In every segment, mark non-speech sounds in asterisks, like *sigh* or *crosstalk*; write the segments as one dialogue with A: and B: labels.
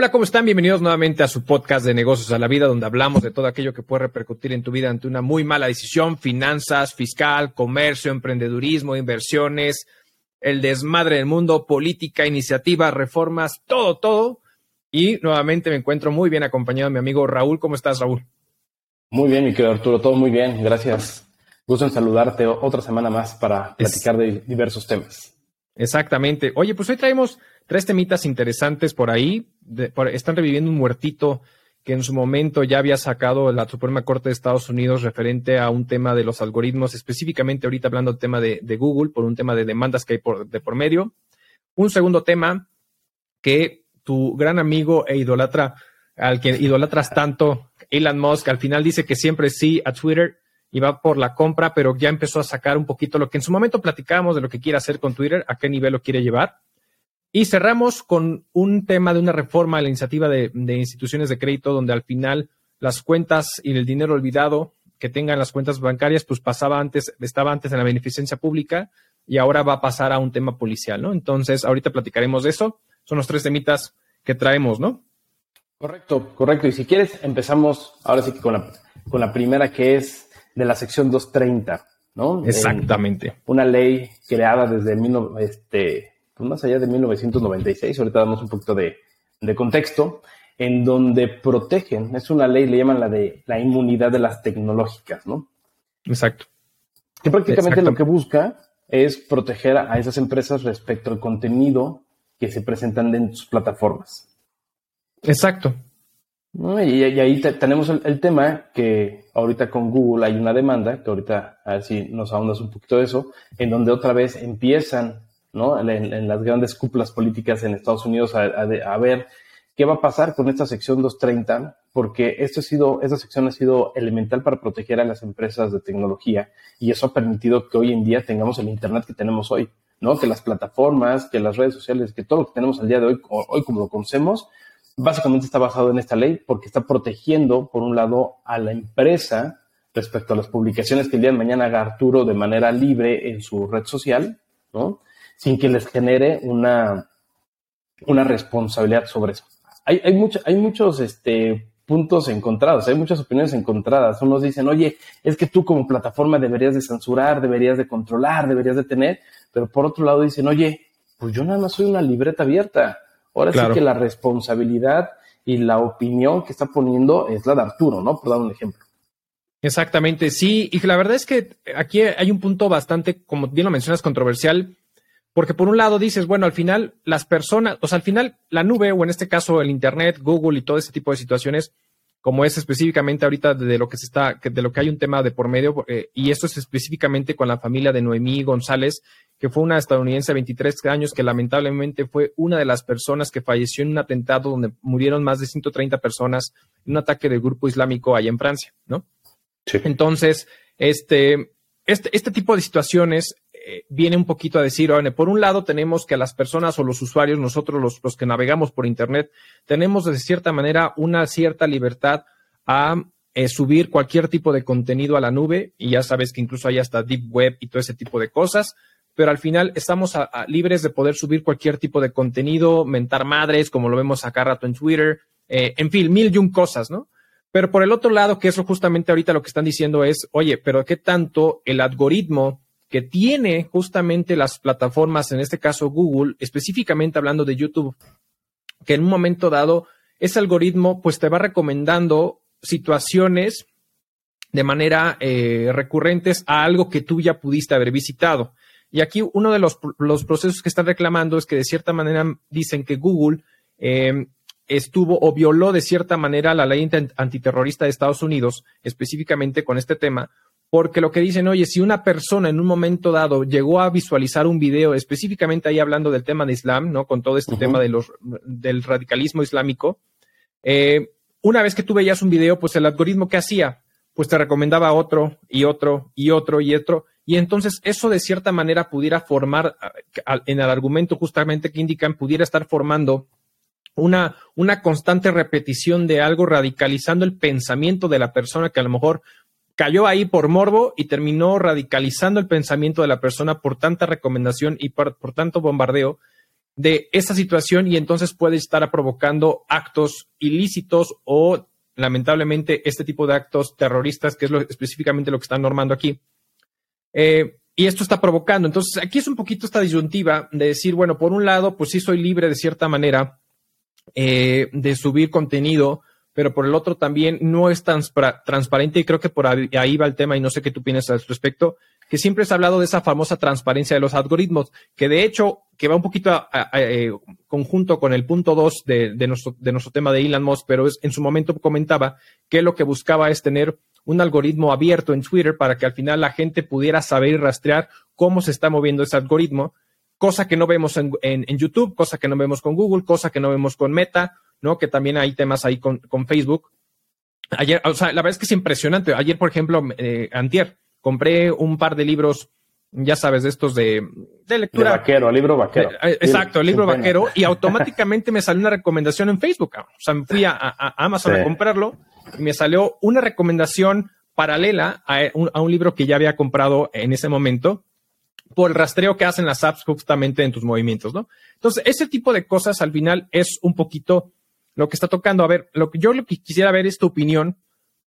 A: Hola, ¿cómo están? Bienvenidos nuevamente a su podcast de negocios a la vida, donde hablamos de todo aquello que puede repercutir en tu vida ante una muy mala decisión, finanzas, fiscal, comercio, emprendedurismo, inversiones, el desmadre del mundo, política, iniciativas, reformas, todo, todo. Y nuevamente me encuentro muy bien acompañado de mi amigo Raúl. ¿Cómo estás, Raúl?
B: Muy bien, mi querido Arturo, todo muy bien, gracias. Gusto en saludarte otra semana más para platicar de diversos temas.
A: Exactamente. Oye, pues hoy traemos tres temitas interesantes por ahí. están reviviendo un muertito que en su momento ya había sacado la Suprema Corte de Estados Unidos referente a un tema de los algoritmos, específicamente ahorita hablando del tema de, Google, por un tema de demandas que hay por, de por medio. Un segundo tema que tu gran amigo e idolatra, al que idolatras tanto, Elon Musk, al final dice que siempre sí a Twitter y va por la compra, pero ya empezó a sacar un poquito lo que en su momento platicábamos de lo que quiere hacer con Twitter, a qué nivel lo quiere llevar. Y cerramos con un tema de una reforma a la iniciativa de, instituciones de crédito, donde al final las cuentas y el dinero olvidado que tengan las cuentas bancarias, pues pasaba antes, estaba antes en la beneficencia pública y ahora va a pasar a un tema policial, ¿no? Entonces, ahorita platicaremos de eso. Son los tres temitas que traemos, ¿no?
B: Correcto, correcto. Y si quieres, empezamos ahora sí que con la, con la primera que es de la sección 230, ¿no?
A: Exactamente.
B: una ley creada desde este, pues más allá de 1996, ahorita damos un poquito de, contexto, en donde protegen, es una ley, le llaman la de la inmunidad de las tecnológicas, ¿no?
A: Exacto.
B: Que prácticamente lo que busca es proteger a esas empresas respecto al contenido que se presentan en sus plataformas.
A: Exacto.
B: Y, ahí tenemos el, tema que ahorita con Google hay una demanda, que ahorita a ver si nos ahondas un poquito de eso, en donde otra vez empiezan ¿no? en, las grandes cúpulas políticas en Estados Unidos a, ver qué va a pasar con esta sección 230, porque esto ha sido, esta sección ha sido elemental para proteger a las empresas de tecnología y eso ha permitido que hoy en día tengamos el Internet que tenemos hoy, ¿no? que las plataformas, que las redes sociales, que todo lo que tenemos al día de hoy, hoy como lo conocemos, básicamente está basado en esta ley porque está protegiendo, por un lado, a la empresa respecto a las publicaciones que el día de mañana haga Arturo de manera libre en su red social, ¿no? Sin que les genere una, una responsabilidad sobre eso. Hay, hay, hay muchos este, puntos encontrados, hay muchas opiniones encontradas. Unos dicen, oye, es que tú como plataforma deberías de censurar, deberías de controlar, deberías de tener, pero por otro lado dicen, oye, pues yo nada más soy una libreta abierta Ahora sí que la responsabilidad y la opinión que está poniendo es la de Arturo, ¿no? Por dar un ejemplo.
A: Exactamente, sí. Y la verdad es que aquí hay un punto bastante, como bien lo mencionas, controversial, porque por un lado dices, bueno, al final las personas, o sea, al final la nube, o en este caso el Internet, Google y todo ese tipo de situaciones, como es específicamente ahorita de lo que se está, de lo que hay un tema de por medio, eh, y esto es específicamente con la familia de Noemí González, que fue una estadounidense de 23 años que lamentablemente fue una de las personas que falleció en un atentado donde murieron más de 130 personas en un ataque del grupo islámico allá en Francia, ¿no? Sí. Entonces, este, este, este tipo de situaciones eh, viene un poquito a decir, por un lado tenemos que las personas o los usuarios, nosotros los, los que navegamos por Internet, tenemos de cierta manera una cierta libertad a eh, subir cualquier tipo de contenido a la nube y ya sabes que incluso hay hasta deep web y todo ese tipo de cosas, pero al final estamos libres de poder subir cualquier tipo de contenido, mentar madres, como lo vemos acá rato en Twitter, eh, en fin, mil y un cosas, ¿no? Pero por el otro lado, que eso justamente ahorita lo que están diciendo es, oye, pero ¿qué tanto el algoritmo que tiene justamente las plataformas, en este caso Google, específicamente hablando de YouTube, que en un momento dado ese algoritmo pues te va recomendando situaciones de manera eh, recurrentes a algo que tú ya pudiste haber visitado. Y aquí uno de los, los, procesos que están reclamando es que de cierta manera dicen que Google eh, estuvo o violó de cierta manera la ley antiterrorista de Estados Unidos, específicamente con este tema, porque lo que dicen, oye, si una persona en un momento dado llegó a visualizar un video, específicamente ahí hablando del tema de Islam, ¿no? Con todo este tema de los, del radicalismo islámico, eh, una vez que tú veías un video, pues el algoritmo que hacía, pues te recomendaba otro y otro y otro y otro. Y entonces eso de cierta manera pudiera formar, en el argumento justamente que indican, pudiera estar formando una, una constante repetición de algo, radicalizando el pensamiento de la persona que a lo mejor cayó ahí por morbo y terminó radicalizando el pensamiento de la persona por tanta recomendación y por, tanto bombardeo, de esa situación y entonces puede estar provocando actos ilícitos o lamentablemente este tipo de actos terroristas, que es específicamente lo que están normando aquí. Eh, y esto está provocando. Entonces, aquí es un poquito esta disyuntiva de decir, bueno, por un lado, pues sí soy libre de cierta manera eh, de subir contenido, pero por el otro también no es tan transparente y creo que por ahí va el tema y no sé qué tú opinas al respecto, que siempre se ha hablado de esa famosa transparencia de los algoritmos, que de hecho, que va un poquito eh, conjunto con el punto dos de, nuestro, de nuestro tema de Elon Musk, pero es, en su momento comentaba que lo que buscaba es tener un algoritmo abierto en Twitter para que al final la gente pudiera saber y rastrear cómo se está moviendo ese algoritmo, cosa que no vemos en, YouTube, cosa que no vemos con Google, cosa que no vemos con Meta, ¿no? Que también hay temas ahí con, Facebook. Ayer, o sea, la verdad es que es impresionante. Ayer, por ejemplo, eh, Antier, compré un par de libros, ya sabes, de estos de, lectura.
B: De vaquero, libro vaquero.
A: Eh, exacto, el libro vaquero, y *laughs* automáticamente me salió una recomendación en Facebook. O sea, me fui a, Amazon a comprarlo me salió una recomendación paralela a un, libro que ya había comprado en ese momento por el rastreo que hacen las apps justamente en tus movimientos, ¿no? Entonces, ese tipo de cosas al final es un poquito lo que está tocando. A ver, lo que yo lo que quisiera ver es tu opinión,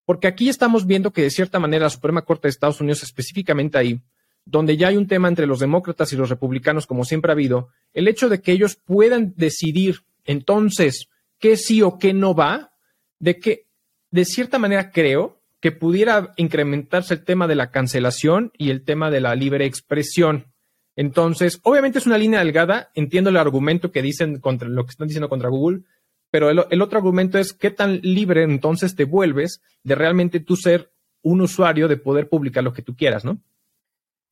A: porque aquí estamos viendo que de cierta manera la Suprema Corte de Estados Unidos, específicamente ahí, donde ya hay un tema entre los demócratas y los republicanos, como siempre ha habido, el hecho de que ellos puedan decidir entonces qué sí o qué no va, de que de cierta manera creo que pudiera incrementarse el tema de la cancelación y el tema de la libre expresión. Entonces, obviamente es una línea delgada, entiendo el argumento que dicen contra lo que están diciendo contra Google, pero el, otro argumento es qué tan libre entonces te vuelves de realmente tú ser un usuario de poder publicar lo que tú quieras, ¿no?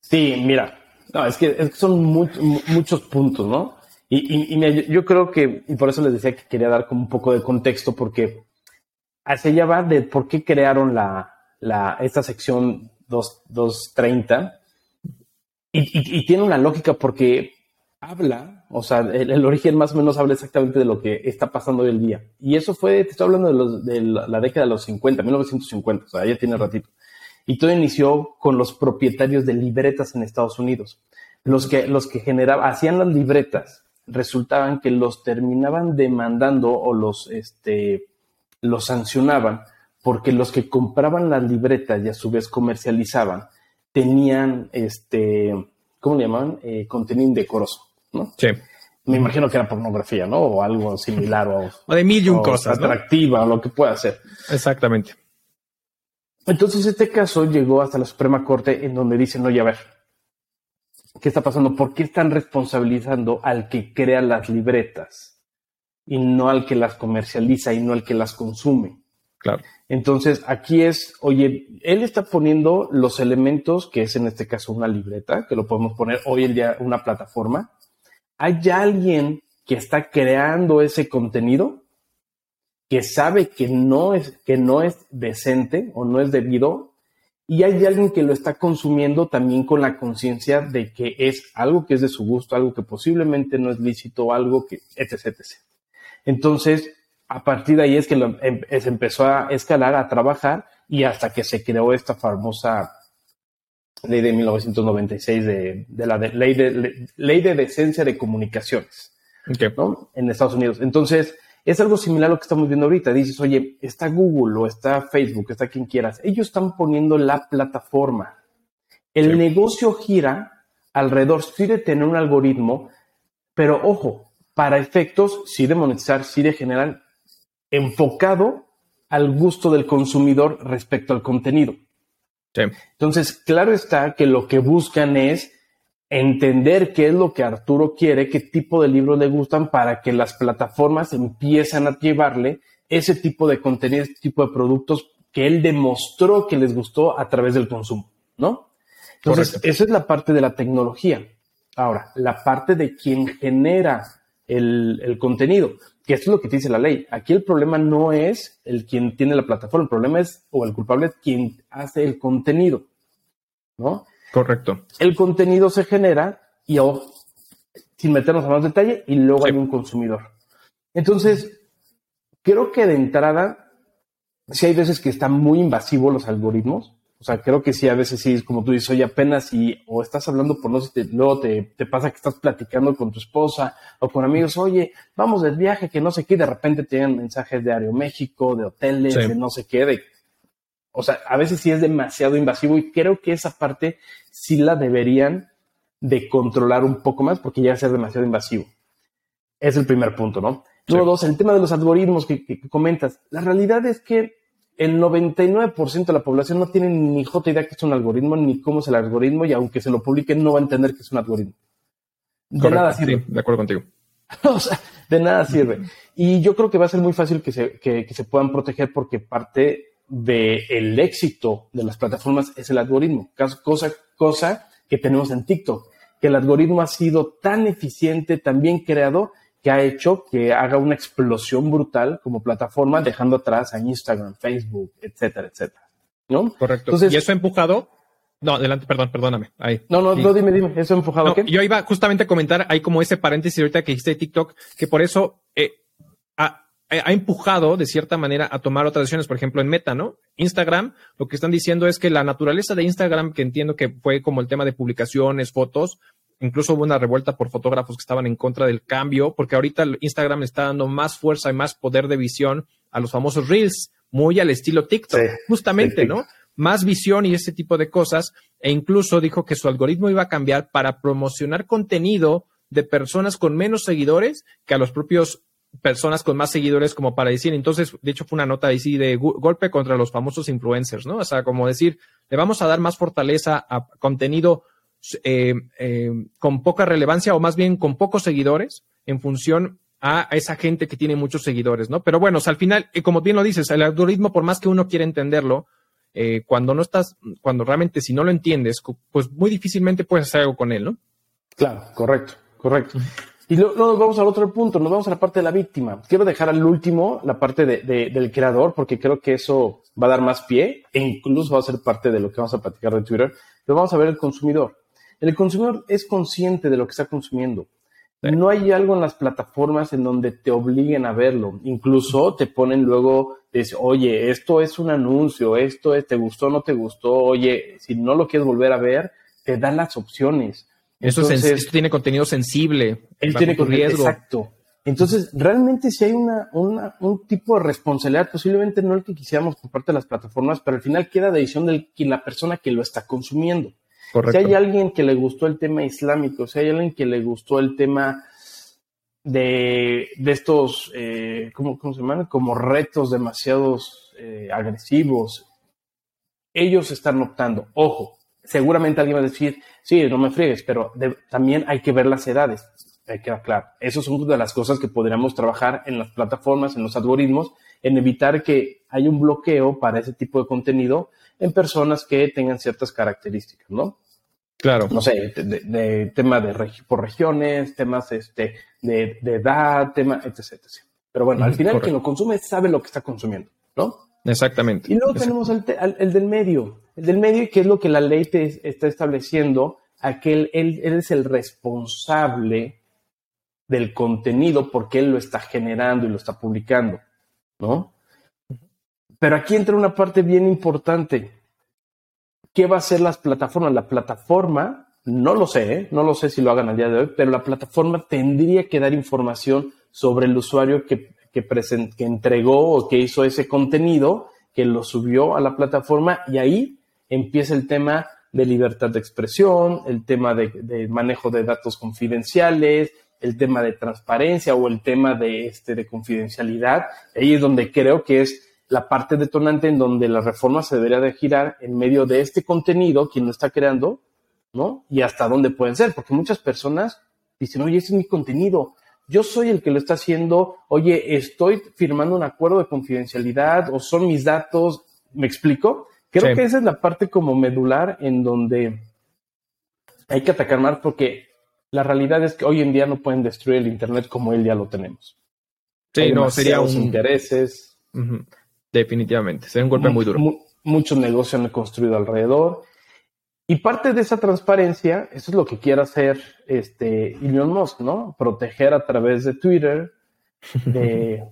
B: Sí, mira, no, es, que, son muchos puntos, ¿no? Y, yo creo que, y por eso les decía que quería dar como un poco de contexto, porque hacia allá va de por qué crearon la, la, esta sección 230. Y, y, tiene una lógica porque habla, o sea, el, origen más o menos habla exactamente de lo que está pasando hoy el día. Y eso fue, te estoy hablando de la, década de los 50, 1950, o sea, ya tiene ratito. Y todo inició con los propietarios de libretas en Estados Unidos. Los que, los que generaban, hacían las libretas, resultaban que los terminaban demandando o los, este, los sancionaban porque los que compraban las libretas y a su vez comercializaban tenían, este, ¿cómo le llamaban? Eh, contenido indecoroso, ¿no?
A: Sí.
B: Me imagino que era pornografía, ¿no? O algo similar. O,
A: o de mil y un cosas.
B: Atractiva o lo que pueda ser.
A: Exactamente.
B: Entonces, este caso llegó hasta la Suprema Corte en donde dicen, oye, a ver, ¿qué está pasando? ¿Por qué están responsabilizando al que crea las libretas? Y no al que las comercializa y no al que las consume.
A: Claro.
B: Entonces, aquí es, oye, él está poniendo los elementos, que es en este caso una libreta, que lo podemos poner hoy en día una plataforma. ¿Hay alguien que está creando ese contenido que sabe que no es, que no es decente o no es debido? Y hay alguien que lo está consumiendo también con la conciencia de que es algo que es de su gusto, algo que posiblemente no es lícito, algo que, etc, etc. Entonces, a partir de ahí es que em, se empezó a escalar, a trabajar y hasta que se creó esta famosa ley de 1996 de, la ley, de, ley de decencia de comunicaciones en Estados Unidos. Entonces, es algo similar a lo que estamos viendo ahorita. Dices, oye, está Google o está Facebook, está quien quieras. Ellos están poniendo la plataforma. El negocio gira alrededor, sí de tener un algoritmo, pero ojo, para efectos, sí de monetizar, sí de generar, enfocado al gusto del consumidor respecto al contenido. Entonces, claro está que lo que buscan es entender qué es lo que Arturo quiere, qué tipo de libros le gustan para que las plataformas empiezan a llevarle ese tipo de contenido, ese tipo de productos que él demostró que les gustó a través del consumo, ¿no? Entonces, esa es la parte de la tecnología. Ahora, la parte de quien genera el, contenido, que esto es lo que dice la ley. Aquí el problema no es el quien tiene la plataforma, el problema es, o el culpable es quien hace el contenido, ¿no?
A: Correcto.
B: El contenido se genera y sin meternos a más detalle y luego hay un consumidor. Entonces, creo que de entrada, si hay veces que están muy invasivos los algoritmos, O sea, creo que sí, a veces sí, como tú dices, oye, apenas y o estás hablando por no sé, luego te, te, pasa que estás platicando con tu esposa o con amigos, oye, vamos del viaje, que no sé qué, y de repente te llegan mensajes de Aeroméxico, de hoteles, de no sé qué, de, o sea, a veces sí es demasiado invasivo y creo que esa parte sí la deberían de controlar un poco más porque ya ser demasiado invasivo. Es el primer punto, ¿no? Número dos, el tema de los algoritmos que, que comentas. La realidad es que el 99% de la población no tiene ni jota idea que es un algoritmo, ni cómo es el algoritmo, y aunque se lo publiquen, no va a entender que es un algoritmo.
A: De nada sirve. de acuerdo contigo. *laughs*
B: o sea, de nada sirve. Y yo creo que va a ser muy fácil que se, que, se puedan proteger porque parte del éxito de las plataformas es el algoritmo. Cosa, cosa que tenemos en TikTok, que el algoritmo ha sido tan eficiente, tan bien creado, que ha hecho que haga una explosión brutal como plataforma, dejando atrás a Instagram, Facebook, etcétera, etcétera. ¿No?
A: Correcto. Entonces, y eso ha empujado. No, adelante, perdón, perdóname. Ahí.
B: No, no, no, dime, dime, eso ha empujado qué?
A: Yo iba justamente a comentar, hay como ese paréntesis ahorita que dijiste de TikTok, que por eso eh, ha, ha, empujado de cierta manera a tomar otras decisiones, por ejemplo, en Meta, ¿no? Instagram, lo que están diciendo es que la naturaleza de Instagram, que entiendo que fue como el tema de publicaciones, fotos, Incluso hubo una revuelta por fotógrafos que estaban en contra del cambio, porque ahorita Instagram está dando más fuerza y más poder de visión a los famosos Reels, muy al estilo TikTok, justamente, ¿no? Más visión y ese tipo de cosas. E incluso dijo que su algoritmo iba a cambiar para promocionar contenido de personas con menos seguidores que a los propios personas con más seguidores como para decir, entonces, de hecho fue una nota así de golpe contra los famosos influencers, ¿no? O sea, como decir, le vamos a dar más fortaleza a contenido eh, eh, con poca relevancia o más bien con pocos seguidores en función a esa gente que tiene muchos seguidores, ¿no? Pero bueno, al final, eh, como bien lo dices, el algoritmo, por más que uno quiera entenderlo, cuando no estás, cuando realmente si no lo entiendes, pues muy difícilmente puedes hacer algo con él, ¿no?
B: Claro, correcto, correcto. Y luego nos vamos al otro punto, nos vamos a la parte de la víctima. Quiero dejar al último la parte del creador, porque creo que eso va a dar más pie e incluso va a ser parte de lo que vamos a platicar de Twitter. Pero vamos a ver el consumidor. El consumidor es consciente de lo que está consumiendo. No hay algo en las plataformas en donde te obliguen a verlo. Incluso te ponen luego, dice, oye, esto es un anuncio, esto es, te gustó no te gustó, oye, si no lo quieres volver a ver, te dan las opciones.
A: Eso esto tiene contenido sensible.
B: Él tiene contenido, exacto. Entonces, realmente si hay una, un tipo de responsabilidad, posiblemente no el que quisiéramos por parte de las plataformas, pero al final queda de decisión de la persona que lo está consumiendo. Si hay alguien que le gustó el tema islámico, si hay alguien que le gustó el tema de, estos, eh, ¿cómo, se llaman? Como retos demasiados eh, agresivos, ellos están optando. Ojo, seguramente alguien va a decir, sí, no me friegues, pero también hay que ver las edades. Hay que claro. Eso son una de las cosas que podríamos trabajar en las plataformas, en los algoritmos, en evitar que haya un bloqueo para ese tipo de contenido en personas que tengan ciertas características, ¿no?
A: Claro.
B: No sé, de, tema de por regiones, temas este, de, edad, tema, etc, Pero bueno, al final quien lo consume sabe lo que está consumiendo, ¿no?
A: Exactamente.
B: Y luego tenemos el, el, del medio. El del medio, que es lo que la ley te está estableciendo, aquel, él, él es el responsable del contenido porque él lo está generando y lo está publicando, ¿no? Pero aquí entra una parte bien importante. ¿Qué va a hacer las plataformas? La plataforma, no lo sé, ¿eh? no lo sé si lo hagan al día de hoy, pero la plataforma tendría que dar información sobre el usuario que, que, que entregó o que hizo ese contenido, que lo subió a la plataforma y ahí empieza el tema de libertad de expresión, el tema de, de, manejo de datos confidenciales, el tema de transparencia o el tema de, este, de confidencialidad. Ahí es donde creo que es la parte detonante en donde la reforma se debería de girar en medio de este contenido, quien lo está creando, ¿no? Y hasta dónde pueden ser, porque muchas personas dicen, oye, ese es mi contenido, yo soy el que lo está haciendo, oye, estoy firmando un acuerdo de confidencialidad o son mis datos, ¿me explico? Creo que esa es la parte como medular en donde hay que atacar más porque la realidad es que hoy en día no pueden destruir el Internet como él ya lo tenemos.
A: Sí, no, sería un...
B: intereses.
A: Definitivamente, sería un golpe muy duro.
B: muchos negocios han construido alrededor. Y parte de esa transparencia, eso es lo que quiere hacer este Elon Musk, ¿no? Proteger a través de Twitter, *laughs* de,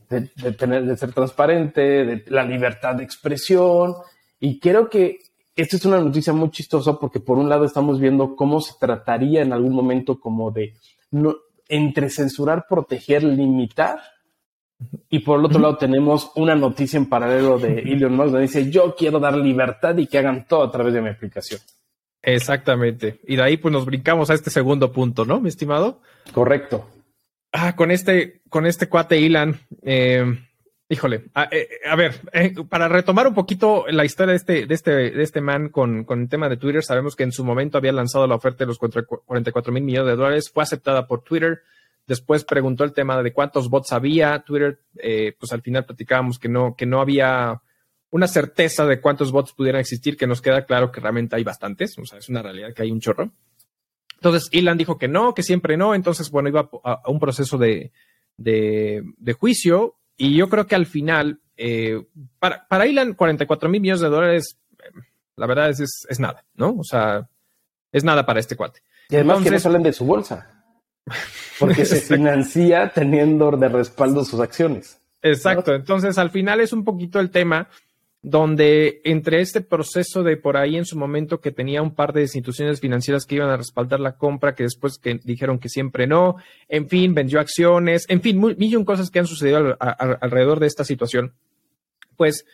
B: tener, de ser transparente, de la libertad de expresión. Y creo que esta es una noticia muy chistosa porque por un lado estamos viendo cómo se trataría en algún momento como de no, entre censurar, proteger, limitar. Y por el otro lado tenemos una noticia en paralelo de Elon Musk donde dice yo quiero dar libertad y que hagan todo a través de mi aplicación.
A: Exactamente. Y de ahí pues nos brincamos a este segundo punto, ¿no, mi estimado?
B: Correcto.
A: Ah, con este, con este cuate Elon, eh, híjole, a, eh, a ver, eh, para retomar un poquito la historia de este, de este, de este man con, con el tema de Twitter, sabemos que en su momento había lanzado la oferta de los 44 mil millones de dólares, fue aceptada por Twitter. Después preguntó el tema de cuántos bots había. Twitter, pues al final platicábamos que no, que no había una certeza de cuántos bots pudieran existir, que nos queda claro que realmente hay bastantes. O sea, es una realidad que hay un chorro. Entonces, Elon dijo que no, que siempre no. Entonces, bueno, iba a, un proceso de, de, juicio. Y yo creo que al final, eh, para, para Elon, 44 mil millones de dólares, la verdad es, es, nada, ¿no? O sea, es nada para este cuate.
B: Y además que no salen de su bolsa. *laughs* Porque se financia teniendo de respaldo sus acciones.
A: Exacto. Entonces, al final es un poquito el tema donde entre este proceso de por ahí en su momento que tenía un par de instituciones financieras que iban a respaldar la compra, que después que dijeron que siempre no, en fin, vendió acciones, en fin, millón cosas que han sucedido alrededor de esta situación, pues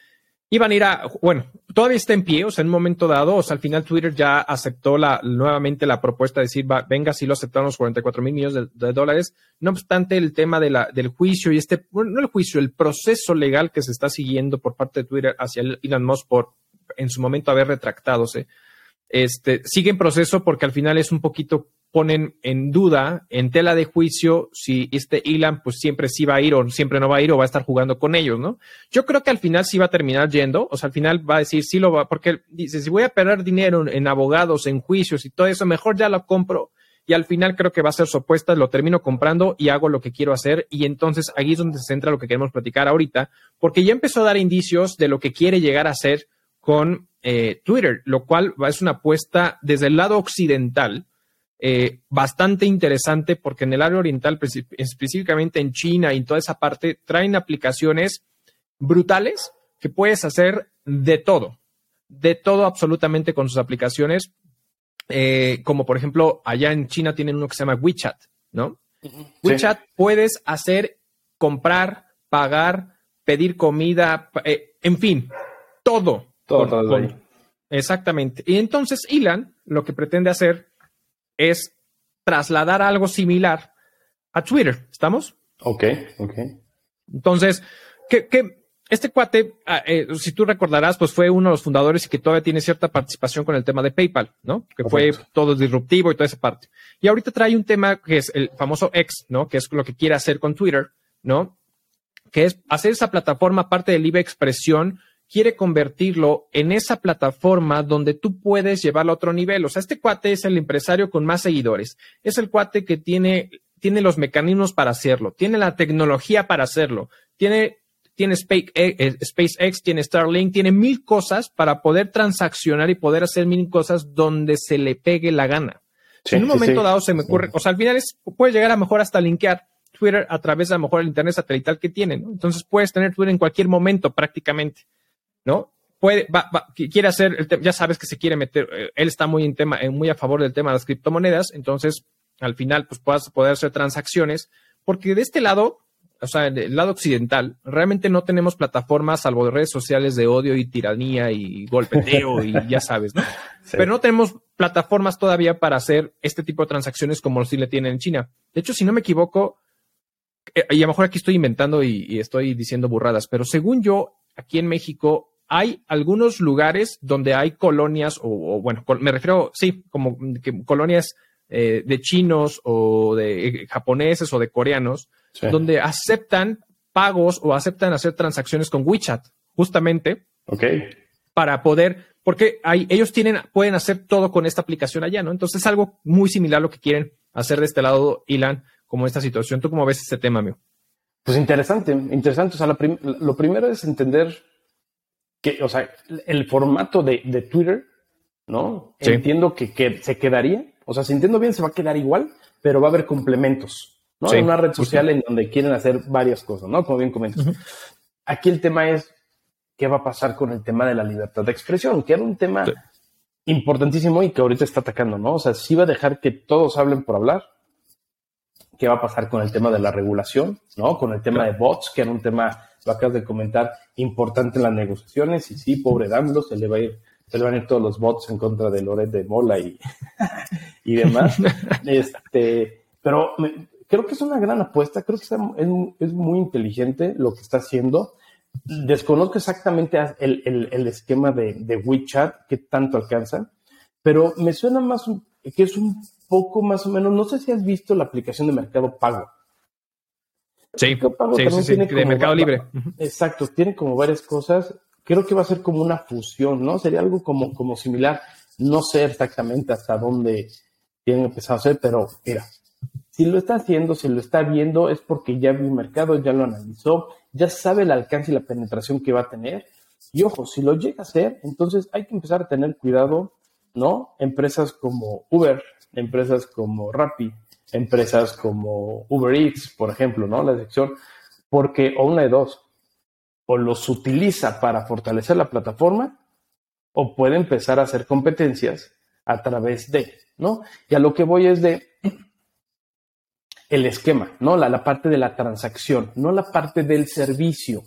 A: iban a ir a, bueno, todavía está en pie, o sea, en un momento dado, o sea, al final Twitter ya aceptó la, nuevamente la propuesta de decir, va, venga, si lo aceptaron los 44 mil millones de, dólares. No obstante, el tema de la, del juicio y este, bueno, no el juicio, el proceso legal que se está siguiendo por parte de Twitter hacia Elon Musk por en su momento haber retractadose, este, sigue en proceso porque al final es un poquito ponen en duda, en tela de juicio, si este Ilan pues siempre sí va a ir o siempre no va a ir o va a estar jugando con ellos, ¿no? Yo creo que al final sí va a terminar yendo, o sea, al final va a decir sí lo va, porque dice, si voy a perder dinero en, abogados, en juicios y todo eso, mejor ya lo compro y al final creo que va a ser su apuesta, lo termino comprando y hago lo que quiero hacer y entonces ahí es donde se centra lo que queremos platicar ahorita, porque ya empezó a dar indicios de lo que quiere llegar a hacer con eh, Twitter, lo cual es una apuesta desde el lado occidental, eh, bastante interesante porque en el área oriental, específicamente en China y en toda esa parte, traen aplicaciones brutales que puedes hacer de todo, de todo absolutamente con sus aplicaciones, eh, como por ejemplo allá en China tienen uno que se llama WeChat, ¿no? WeChat puedes hacer, comprar, pagar, pedir comida, eh, en fin, todo.
B: Todo,
A: Exactamente. Y entonces Ilan lo que pretende hacer es trasladar algo similar a Twitter. ¿Estamos?
B: Ok, ok.
A: Entonces, que, este cuate, ah, eh, si tú recordarás, pues fue uno de los fundadores y que todavía tiene cierta participación con el tema de PayPal, ¿no? Que fue todo disruptivo y toda esa parte. Y ahorita trae un tema que es el famoso X, ¿no? Que es lo que quiere hacer con Twitter, ¿no? Que es hacer esa plataforma parte de libre expresión quiere convertirlo en esa plataforma donde tú puedes llevarlo a otro nivel. O sea, este cuate es el empresario con más seguidores. Es el cuate que tiene, tiene los mecanismos para hacerlo, tiene la tecnología para hacerlo, tiene, tiene eh, eh, SpaceX, tiene Starlink, tiene mil cosas para poder transaccionar y poder hacer mil cosas donde se le pegue la gana. en un momento dado se me ocurre, o sea, al final es, puede llegar a mejor hasta linkear Twitter a través de a lo mejor el internet satelital que tiene, ¿no? Entonces puedes tener Twitter en cualquier momento prácticamente. ¿No? Puede, va, quiere hacer, ya sabes que se quiere meter, eh, él está muy en tema, eh, muy a favor del tema de las criptomonedas, entonces al final pues puedas poder hacer transacciones, porque de este lado, o sea, del lado occidental, realmente no tenemos plataformas salvo de redes sociales de odio y tiranía y golpeteo y *laughs* ya sabes, ¿no? Pero no tenemos plataformas todavía para hacer este tipo de transacciones como si le tienen en China. De hecho, si no me equivoco, eh, y a lo mejor aquí estoy inventando y, y estoy diciendo burradas, pero según yo, aquí en México hay algunos lugares donde hay colonias, o, bueno, me refiero, sí, como colonias eh, de chinos o de eh, japoneses o de coreanos, donde aceptan pagos o aceptan hacer transacciones con WeChat, justamente. Para poder, porque hay, ellos tienen, pueden hacer todo con esta aplicación allá, ¿no? Entonces es algo muy similar a lo que quieren hacer de este lado, Ilan, como esta situación. ¿Tú cómo ves este tema, amigo?
B: Pues interesante, interesante. O sea, lo primero es entender o sea, el formato de, Twitter, ¿no? Entiendo que, se quedaría, o sea, si entiendo bien, se va a quedar igual, pero va a haber complementos, ¿no? En una red social en donde quieren hacer varias cosas, ¿no? Como bien comentas. Aquí el tema es qué va a pasar con el tema de la libertad de expresión, que era un tema importantísimo y que ahorita está atacando, ¿no? O sea, sí va a dejar que todos hablen por hablar. ¿Qué va a pasar con el tema de la regulación, ¿no? Con el tema de bots, que era un tema, lo acabas de comentar, importante en las negociaciones. Y sí, pobre Damlo, se le va a ir, se le van a ir todos los bots en contra de Loret de Mola y, y demás. *laughs* este, pero creo que es una gran apuesta, creo que es, es, muy inteligente lo que está haciendo. Desconozco exactamente el, el, el esquema de, de, WeChat que tanto alcanza, pero me suena más que es un poco más o menos, no sé si has visto la aplicación de Mercado Pago.
A: Sí, sí, sí, de Mercado Libre.
B: Exacto, tiene como varias cosas. Creo que va a ser como una fusión, ¿no? Sería algo como, como similar. No sé exactamente hasta dónde tienen empezado a hacer, pero mira, si lo está haciendo, si lo está viendo, es porque ya vio el mercado, ya lo analizó, ya sabe el alcance y la penetración que va a tener. Y ojo, si lo llega a hacer, entonces hay que empezar a tener cuidado, ¿no? Empresas como Uber, empresas como Rappi, empresas como Uber Eats, por ejemplo, ¿no? La sección, porque, o una de dos, o los utiliza para fortalecer la plataforma, o puede empezar a hacer competencias a través de, ¿no? Y a lo que voy es de, el esquema, ¿no? La, parte de la transacción, no la parte del servicio,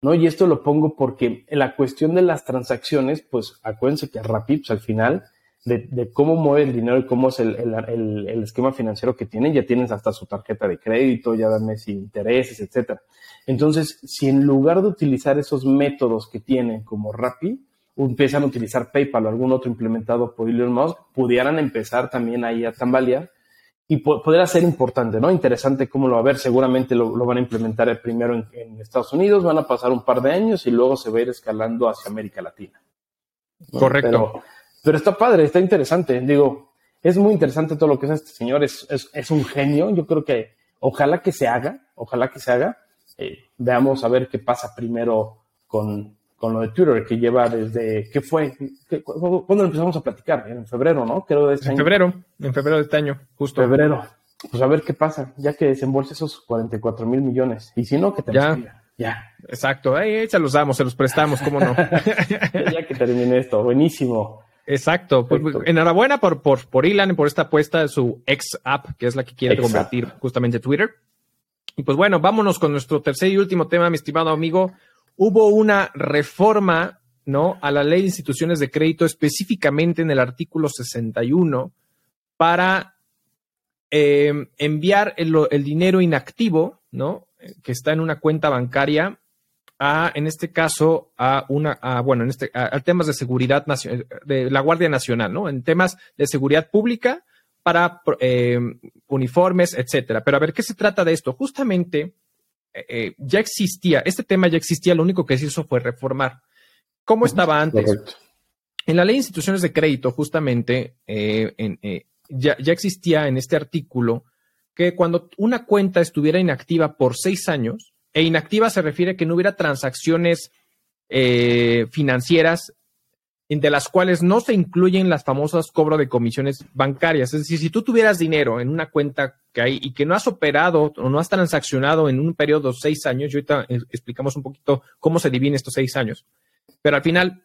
B: ¿no? Y esto lo pongo porque la cuestión de las transacciones, pues acuérdense que Rapid, pues, al final, de, cómo mueve el dinero y cómo es el, el, el, esquema financiero que tienen, ya tienes hasta su tarjeta de crédito, ya dan sin intereses, etcétera. Entonces, si en lugar de utilizar esos métodos que tienen como Rappi, empiezan a utilizar PayPal o algún otro implementado por Elon Musk, pudieran empezar también ahí a tambalear y podría ser importante, ¿no? Interesante cómo lo va a ver. Seguramente lo, van a implementar primero en, Estados Unidos, van a pasar un par de años y luego se va a ir escalando hacia América Latina.
A: Correcto.
B: Pero, está padre, está interesante. Digo, es muy interesante todo lo que es este señor. Es, es, un genio. Yo creo que ojalá que se haga, ojalá que se haga. Eh, veamos a ver qué pasa primero con, con lo de Twitter, que lleva desde, ¿qué fue? ¿Cuándo empezamos a platicar? En febrero, ¿no?
A: Creo de este en febrero, en febrero de este año, justo.
B: Febrero. Pues a ver qué pasa, ya que desembolse esos 44 mil millones. Y si no, que te
A: ya. ya. Exacto, ahí se los damos, se los prestamos, ¿cómo no? *laughs*
B: ya que termine esto, buenísimo.
A: Exacto, pues, enhorabuena por, por, por Ilan, por esta apuesta de su ex app, que es la que quiere convertir justamente Twitter. Y pues bueno, vámonos con nuestro tercer y último tema, mi estimado amigo hubo una reforma ¿no? a la ley de instituciones de crédito, específicamente en el artículo 61, para em, enviar el, dinero inactivo, ¿no? que está en una cuenta bancaria, a, en este caso, a una, a, bueno, en este, a, temas de seguridad de la Guardia Nacional, ¿no? En temas de seguridad pública para em, uniformes, etcétera. Pero a ver, ¿qué se trata de esto? Justamente eh, eh, ya existía, este tema ya existía, lo único que se hizo fue reformar. ¿Cómo estaba antes? En la ley de instituciones de crédito, justamente, eh, ya, existía en este artículo que cuando una cuenta estuviera inactiva por seis años, e inactiva se refiere a que no hubiera transacciones financieras de las cuales no se incluyen las famosas cobro de comisiones bancarias. Es decir, si tú tuvieras dinero en una cuenta que hay y que no has operado o no has transaccionado en un periodo de seis años, y ahorita eh, explicamos un poquito cómo se dividen estos seis años. Pero al final,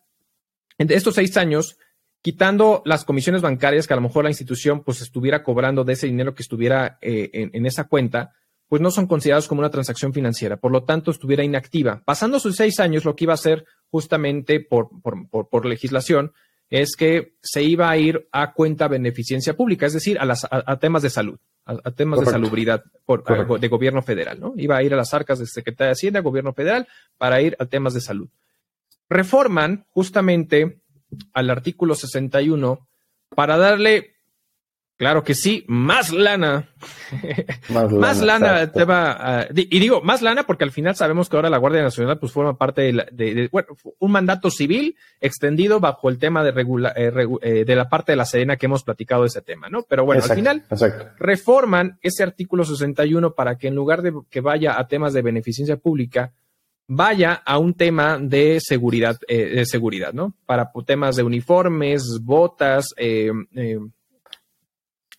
A: entre estos seis años, quitando las comisiones bancarias que a lo mejor la institución pues estuviera cobrando de ese dinero que estuviera eh, en, esa cuenta, pues no son considerados como una transacción financiera, por lo tanto estuviera inactiva. Pasando sus seis años, lo que iba a hacer justamente por, por, legislación es que se iba a ir a cuenta beneficencia pública, es decir, a, las, a, temas de salud, a, temas de salubridad por, de gobierno federal, ¿no? Iba a ir a las arcas de Secretaría de Hacienda, gobierno federal, para ir a temas de salud. Reforman justamente al artículo 61 para darle Claro que sí, más lana. *laughs* Más lana, al tema. Ah, y digo, más lana porque al final sabemos que ahora la Guardia Nacional pues forma parte de, bueno, un mandato civil extendido bajo el tema de, regula, eh, eh, de la parte de la Sedena que hemos platicado de ese tema, ¿no? Pero bueno, al final reforman ese artículo 61 para que en lugar de que vaya a temas de beneficencia pública, vaya a un tema de seguridad, eh, de seguridad, ¿no? Para temas de uniformes, botas, eh,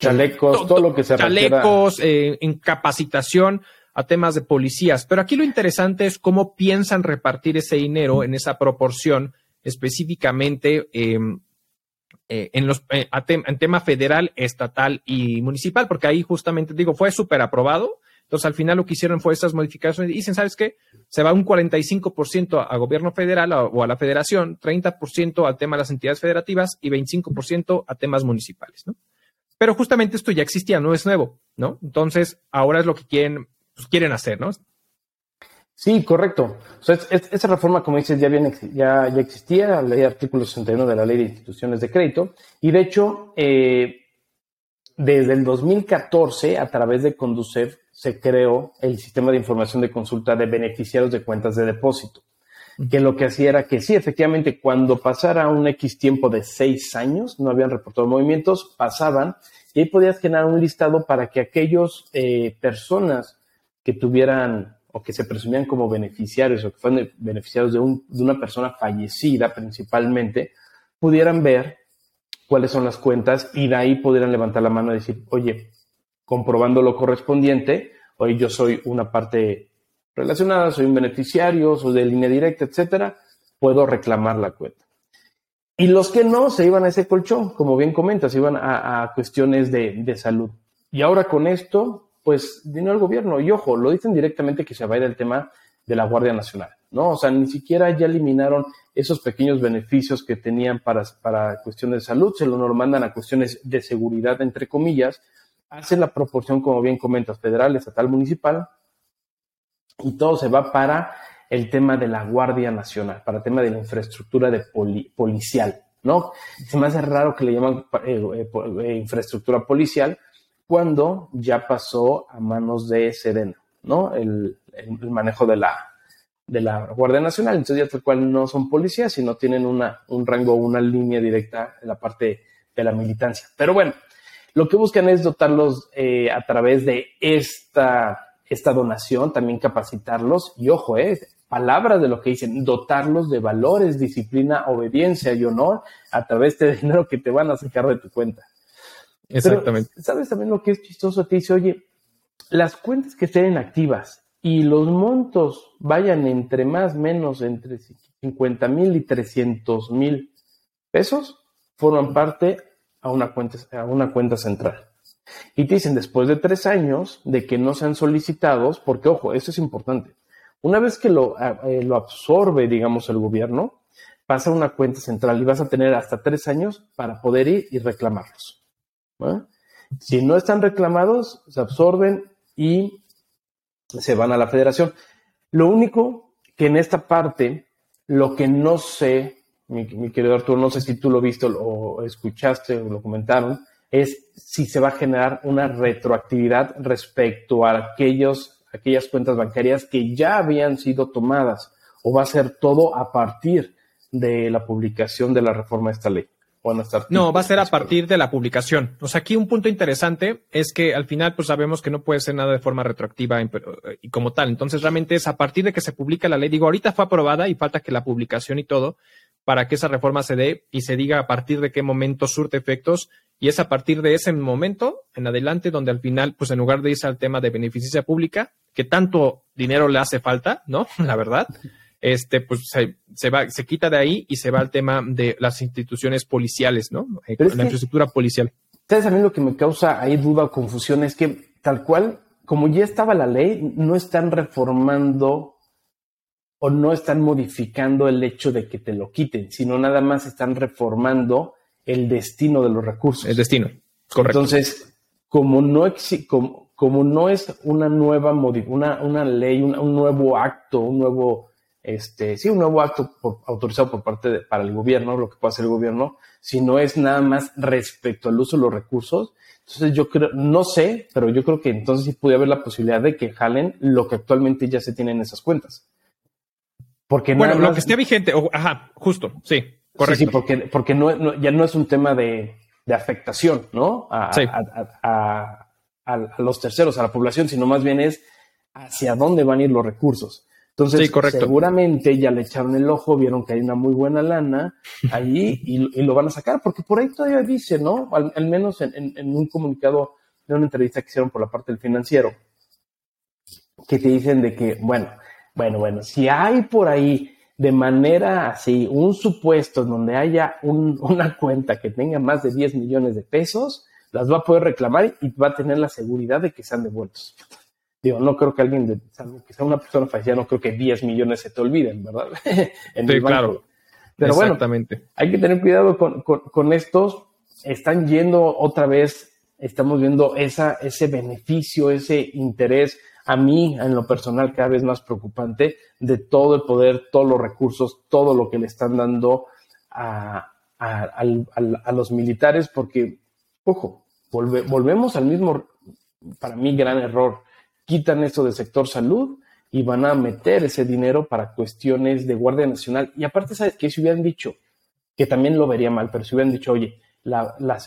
B: Chalecos, todo, lo que se
A: Chalecos, eh, en capacitación a temas de policías. Pero aquí lo interesante es cómo piensan repartir ese dinero en esa proporción específicamente em, eh, en, los, eh, en tema federal, estatal y municipal, porque ahí justamente digo, fue súper aprobado. Entonces, al final lo que hicieron fue estas modificaciones y dicen, ¿sabes qué? Se va un 45% a gobierno federal o a la federación, 30% al tema de las entidades federativas y 25% a temas municipales, ¿no? Pero justamente esto ya existía, no es nuevo, ¿no? Entonces, ahora es lo que quieren, pues, quieren hacer, ¿no?
B: Sí, correcto. Esa reforma, como dices, ya existía, la ley artículo 61 de la ley de instituciones de crédito, y de hecho, eh, desde el 2014, a través de Conducef, se creó el sistema de información de consulta de beneficiarios de cuentas de depósito, que lo que hacía era que sí, efectivamente, cuando pasara un X tiempo de seis años, no habían reportado movimientos, pasaban, y ahí podías generar un listado para que aquellos eh, personas que tuvieran o que se presumían como beneficiarios o que fueron beneficiarios de, una persona fallecida principalmente, pudieran ver cuáles son las cuentas y de ahí pudieran levantar la mano y decir, oye, comprobando lo correspondiente, hoy yo soy una parte relacionada, soy un beneficiario, soy de línea directa, etcétera, puedo reclamar la cuenta. Y los que no se iban a ese colchón, como bien comentas, iban a, cuestiones de, de salud. Y ahora con esto, pues dinero al gobierno. Y ojo, lo dicen directamente que se va a ir el tema de la Guardia Nacional, ¿no? O sea, ni siquiera ya eliminaron esos pequeños beneficios que tenían para, para cuestiones de salud, se lo mandan a cuestiones de seguridad, entre comillas, hacen la proporción, como bien comentas, federal, estatal, municipal, y todo se va para el tema de la Guardia Nacional, para el tema de la infraestructura de policial, ¿no? Se me hace raro que le llaman eh, eh, eh, infraestructura policial, cuando ya pasó a manos de Sedena, ¿no? El, manejo de la, de la Guardia Nacional. Entonces ya tal cual no son policías, sino tienen una, un rango, una línea directa en la parte de la militancia. Pero bueno, lo que buscan es dotarlos a través de esta, esta donación, también capacitarlos. Y ojo, eh, palabras de lo que dicen, dotarlos de valores, disciplina, obediencia y honor a través de *laughs* dinero que te van a sacar de tu cuenta.
A: Exactamente.
B: ¿Sabes también lo que es chistoso? Te dice, oye, las cuentas que estén activas y los montos vayan entre más menos entre 50 mil y 300 mil pesos, forman parte a una, cuenta, a una cuenta central. Y te dicen, después de tres años de que no sean solicitados, porque ojo, eso es importante. Una vez que lo, eh, lo absorbe, digamos, el gobierno, pasa a una cuenta central y vas a tener hasta tres años para poder ir y reclamarlos. Si no están reclamados, se absorben y se van a la federación. Lo único que en esta parte, lo que no sé, mi, querido Arturo, no sé si tú lo viste o escuchaste o lo comentaron, es si se va a generar una retroactividad respecto a aquellos, aquellas cuentas bancarias que ya habían sido tomadas o va a ser todo a partir de la publicación de la reforma de esta ley.
A: No, va a ser a partir de la publicación. O sea, aquí un punto interesante es que al final, pues sabemos que no puede ser nada de forma retroactiva y como tal. Entonces, realmente es a partir de que se publica la ley. Digo, ahorita fue aprobada y falta que la publicación y todo para que esa reforma se dé y se diga a partir de qué momento surte efectos. Y es a partir de ese momento en adelante donde al final, pues en lugar de irse al tema de beneficencia pública, que tanto dinero le hace falta, ¿no? *laughs* La verdad este, pues se, va, se quita de ahí y se va al tema de las instituciones policiales, ¿no? Eh, la infraestructura policial.
B: ¿Sabes a mí lo que me causa ahí duda o confusión? Es que tal cual, como ya estaba la ley, no están reformando o no están modificando el hecho de que te lo quiten, sino nada más están reformando el destino de los recursos.
A: El destino, correcto.
B: Entonces, como no, como, como no es una nueva una, una ley, un nuevo acto, un nuevo este, sí, un nuevo acto autorizado por parte de, para el gobierno, lo que puede hacer el gobierno, si no es nada más respecto al uso de los recursos. Entonces yo creo, no sé, pero yo creo que entonces sí puede haber la posibilidad de que jalen lo que actualmente ya se tiene en esas cuentas.
A: Porque bueno, lo que esté vigente, ajá, justo, sí,
B: correcto. Sí, porque, porque no, ya no es un tema de, de afectación, ¿no? A, a, a los terceros, a la población, sino más bien es hacia dónde van a ir los recursos. Entonces, seguramente ya le echaron el ojo, vieron que hay una muy buena lana ahí y, lo van a sacar, porque por ahí todavía dice, ¿no? Al, menos en, un comunicado de una entrevista que hicieron por la parte del financiero, que te dicen de que, bueno, bueno, bueno, si hay por ahí de manera así, un supuesto en donde haya *laughs* una cuenta que tenga más de 10 millones de pesos, las va a poder reclamar y va a tener la seguridad de que sean devueltos. Digo, no creo que alguien, de, que sea una persona fallecida, no creo que 10 millones se te olviden, ¿verdad? *laughs*
A: en sí, claro.
B: Pero bueno, hay que tener cuidado con, con, estos. Están yendo otra vez, estamos viendo esa, ese beneficio, ese interés a mí, en lo personal, cada vez más preocupante de todo el poder, todos los recursos, todo lo que le están dando a, los militares, porque, ojo, volvemos al mismo, para mí, gran error. Quitan esto del sector salud y van a meter ese dinero para cuestiones de Guardia Nacional. Y aparte, ¿sabes qué? Si hubieran dicho, que también lo vería mal, pero si hubieran dicho, oye, la, la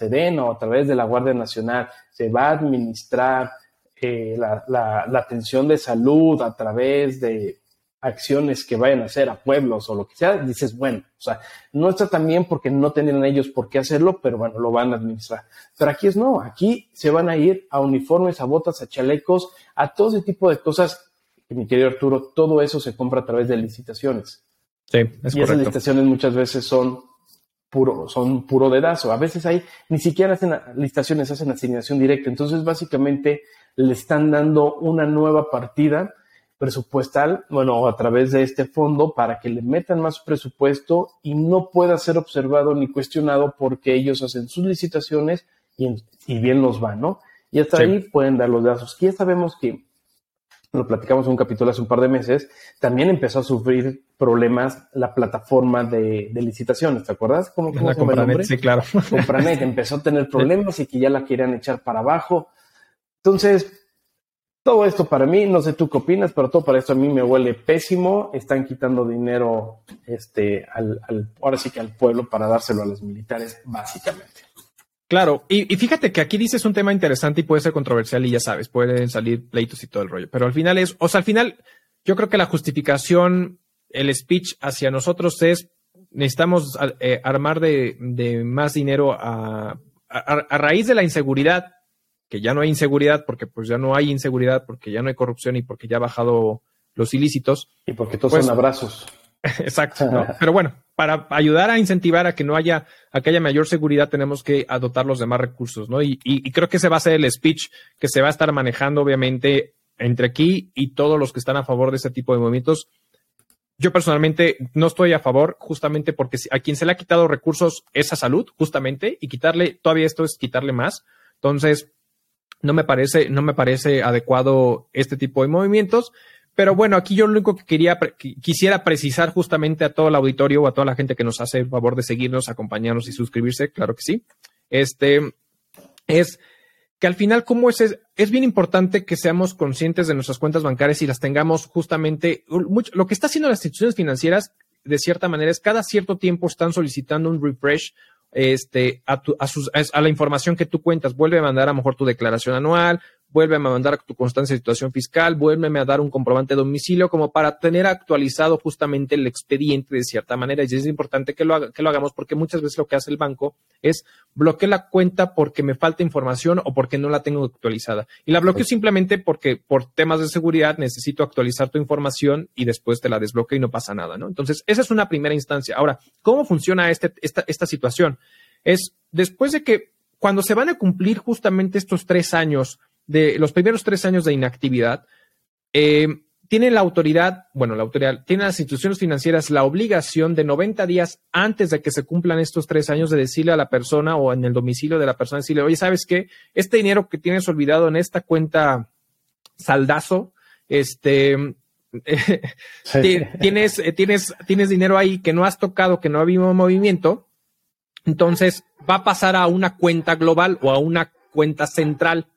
B: o a través de la Guardia Nacional se va a administrar eh, la, la, atención de salud a través de acciones que vayan a hacer a pueblos o lo que sea, dices, bueno, o sea, no está tan bien porque no tienen ellos por qué hacerlo, pero bueno, lo van a administrar. Pero aquí es no, aquí se van a ir a uniformes, a botas, a chalecos, a todo ese tipo de cosas. Mi querido Arturo, todo eso se compra a través de licitaciones.
A: Sí, es
B: y esas licitaciones muchas veces son puro, son puro dedazo. A veces hay, ni siquiera hacen licitaciones, hacen asignación directa. Entonces, básicamente, le están dando una nueva partida presupuestal, bueno, a través de este fondo para que le metan más presupuesto y no pueda ser observado ni cuestionado porque ellos hacen sus licitaciones y, bien los van, ¿no? Y hasta ahí pueden dar los datos. Y ya sabemos que, lo platicamos en un capítulo hace un par de meses, también empezó a sufrir problemas la plataforma de, licitaciones, ¿te acuerdas?
A: ¿Cómo, cómo la Compranet, sí, claro.
B: Compranet empezó a tener *laughs* problemas y que ya la querían echar para abajo. Entonces, todo esto para mí, no sé tú qué opinas, pero todo para esto a mí me huele pésimo. Están quitando dinero, este, al, ahora sí que al pueblo para dárselo a los militares, básicamente.
A: Claro, y, fíjate que aquí dices un tema interesante y puede ser controversial y ya sabes, pueden salir pleitos y todo el rollo, pero al final es, o sea, al final yo creo que la justificación, el speech hacia nosotros es, necesitamos eh, armar de, más dinero a, a raíz de la inseguridad que ya no hay inseguridad, porque pues ya no hay inseguridad, porque ya no hay corrupción y porque ya ha bajado los ilícitos.
B: Y porque todos son pues, abrazos. *laughs*
A: Exacto. Pero bueno, para ayudar a incentivar a que no haya, a que haya mayor seguridad, tenemos que adoptar los demás recursos, ¿no? Y, y, creo que ese va a ser el speech que se va a estar manejando, obviamente, entre aquí y todos los que están a favor de este tipo de movimientos. Yo personalmente no estoy a favor, justamente porque a quien se le ha quitado recursos es a salud, justamente, y quitarle, todavía esto es quitarle más. Entonces, no me parece, no me parece adecuado este tipo de movimientos. Pero bueno, aquí yo lo único que quería, quisiera precisar justamente a todo el auditorio o a toda la gente que nos hace el favor de seguirnos, acompañarnos y suscribirse, claro que sí. Este es que al final, como es, es bien importante que seamos conscientes de nuestras cuentas bancarias y las tengamos justamente, lo que está haciendo las instituciones financieras, de cierta manera, es cada cierto tiempo están solicitando un refresh este, a, a, sus, a, la información que tú cuentas. Vuelve a mandar a lo mejor tu declaración anual, vuelve a mandar tu constancia de situación fiscal, vuélveme a dar un comprobante de domicilio como para tener actualizado justamente el expediente de cierta manera. Y es importante que lo, que lo hagamos porque muchas veces lo que hace el banco es bloquear la cuenta porque me falta información o porque no la tengo actualizada. Y la bloqueo simplemente porque por temas de seguridad necesito actualizar tu información y después te la desbloqueo y no pasa nada, ¿no? Entonces, esa es una primera instancia. Ahora, ¿cómo funciona este, esta, esta situación? Es después de que cuando se van a cumplir justamente estos tres años de los primeros tres años de inactividad, eh, tiene la autoridad, bueno, la autoridad, tiene las instituciones financieras la obligación de 90 días antes de que se cumplan estos tres años de decirle a la persona o en el domicilio de la persona, decirle, oye, ¿sabes qué? Este dinero que tienes olvidado en esta cuenta saldazo, este, *laughs* tienes, eh, tienes, tienes dinero ahí que no has tocado, que no ha habido movimiento, entonces va a pasar a una cuenta global o a una cuenta central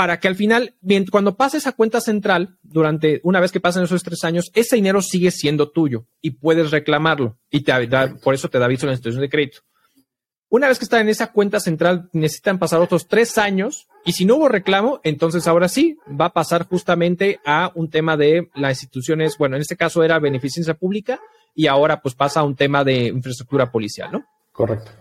A: para que al final, bien, cuando pase esa cuenta central, durante una vez que pasen esos tres años, ese dinero sigue siendo tuyo y puedes reclamarlo y te da, por eso te da aviso la institución de crédito. Una vez que está en esa cuenta central, necesitan pasar otros tres años y si no hubo reclamo, entonces ahora sí va a pasar justamente a un tema de las instituciones, bueno, en este caso era beneficencia pública y ahora pues pasa a un tema de infraestructura policial, ¿no?
B: Correcto.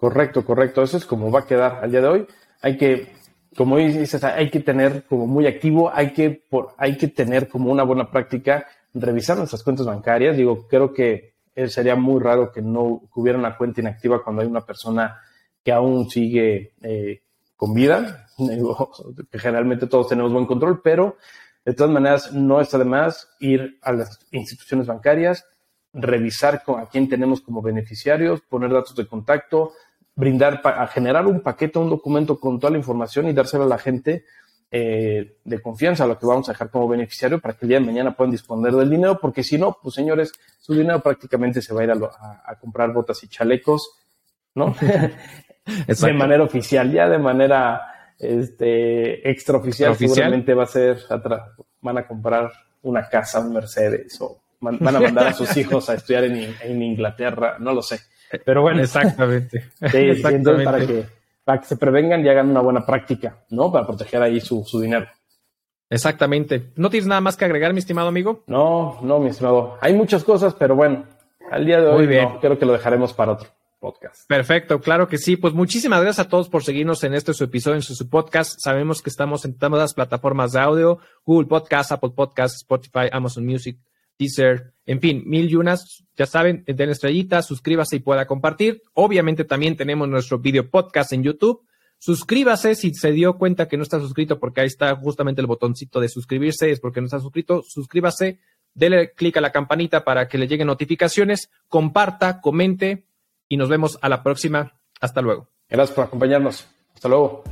B: Correcto, correcto. Eso es como va a quedar al día de hoy. Hay que como dices, hay que tener como muy activo, hay que, por, hay que tener como una buena práctica revisar nuestras cuentas bancarias. Digo, creo que sería muy raro que no hubiera una cuenta inactiva cuando hay una persona que aún sigue eh, con vida. generalmente todos tenemos buen control, pero de todas maneras no está de más ir a las instituciones bancarias, revisar con, a quién tenemos como beneficiarios, poner datos de contacto, brindar, a generar un paquete, un documento con toda la información y dárselo a la gente eh, de confianza, a lo que vamos a dejar como beneficiario para que el día de mañana puedan disponer del dinero, porque si no, pues señores, su dinero prácticamente se va a ir a, comprar botas y chalecos, ¿no? *laughs* de manera oficial, ya de manera este, extraoficial, seguramente va a ser, van a comprar una casa, un Mercedes, o van a mandar a sus *laughs* hijos a estudiar en Inglaterra, no lo sé. Pero bueno.
A: Exactamente. *laughs*
B: para que, para que se prevengan y hagan una buena práctica, ¿no? Para proteger ahí su, dinero.
A: Exactamente. ¿No tienes nada más que agregar, mi estimado amigo?
B: No, no, mi estimado. Hay muchas cosas, pero bueno, al día de hoy No, creo que lo dejaremos para otro podcast.
A: Perfecto, claro que sí. Pues muchísimas gracias a todos por seguirnos en este su episodio, en su, podcast. Sabemos que estamos en todas las plataformas de audio, Google Podcast, Apple Podcast, Spotify, Amazon Music, Deezer, en fin, mil y unas, ya saben, den estrellitas, suscríbase y pueda compartir. Obviamente también tenemos nuestro video podcast en YouTube. Suscríbase si se dio cuenta que no está suscrito, porque ahí está justamente el botoncito de suscribirse, es porque no está suscrito. Suscríbase, dele clic a la campanita para que le lleguen notificaciones, comparta, comente y nos vemos a la próxima. Hasta luego.
B: Gracias por acompañarnos. Hasta luego.